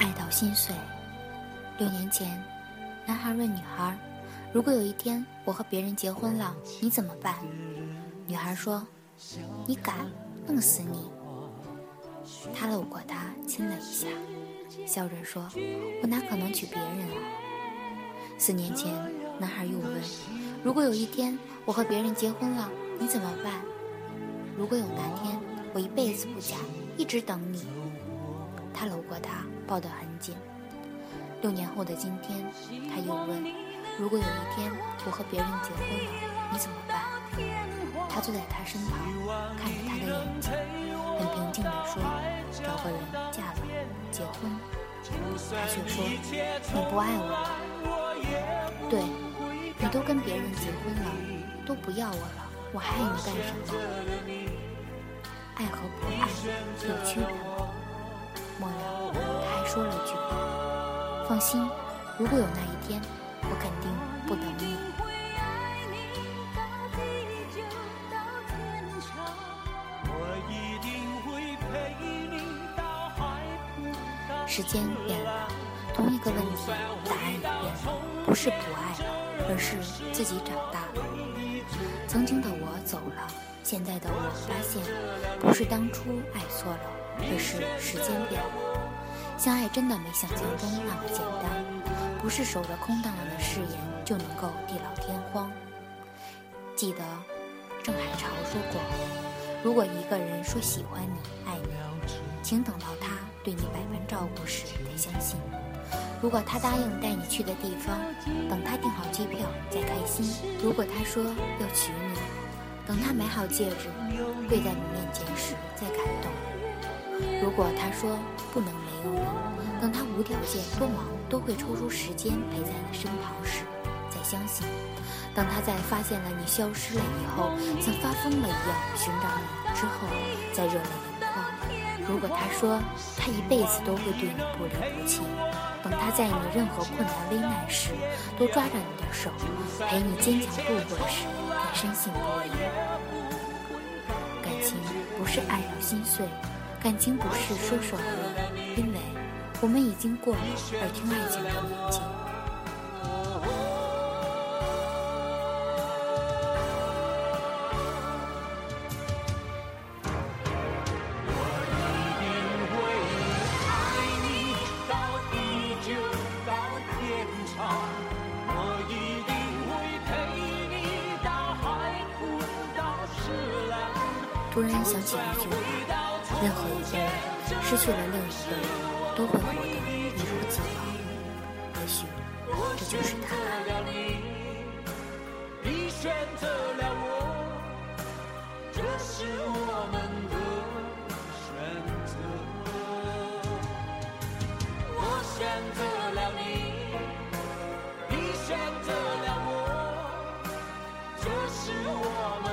爱到心碎。六年前，男孩问女孩：“如果有一天我和别人结婚了，你怎么办？”女孩说：“你敢，弄死你！”他搂过她，亲了一下，笑着说：“我哪可能娶别人啊？”四年前，男孩又问：“如果有一天我和别人结婚了，你怎么办？”如果有那天，我一辈子不嫁，一直等你。他搂过她，抱得很紧。六年后的今天，他又问：“如果有一天我和别人结婚了，你怎么办？”他坐在他身旁，看着他的眼睛，很平静地说：“找个人嫁了，结婚。”他却说：“你不爱我了。”对，你都跟别人结婚了，都不要我了，我还爱你干什么？爱和不爱有区别吗？末了，他还说了句。放心，如果有那一天，我肯定不等你。时间变了，同一个问题，答案也变了，不是不爱了，而是自己长大了。曾经的我走了，现在的我发现，不是当初爱错了，而是时间变了。相爱真的没想象中那么简单，不是守着空荡荡的誓言就能够地老天荒。记得郑海潮说过：“如果一个人说喜欢你、爱你，请等到他对你百般照顾时再相信；如果他答应带你去的地方，等他订好机票再开心；如果他说要娶你，等他买好戒指跪在你面前时再感动；如果他说不能没有你。”等他无条件、多忙都会抽出时间陪在你身旁时，再相信；当他在发现了你消失了以后，像发疯了一样寻找你之后，再热泪盈眶。如果他说他一辈子都会对你不离不弃，等他在你任何困难危难时都抓着你的手，陪你坚强度过时，再深信不疑。感情不是爱到心碎。感情不是说说而已，因为我们已经过了耳听爱情的年纪。突然想起一句话。任何一个人失去了另一个人，都会活得一如既往。也许这就是你选择了我，这是我们的选择。我选择了你，你选择了我，这是我们。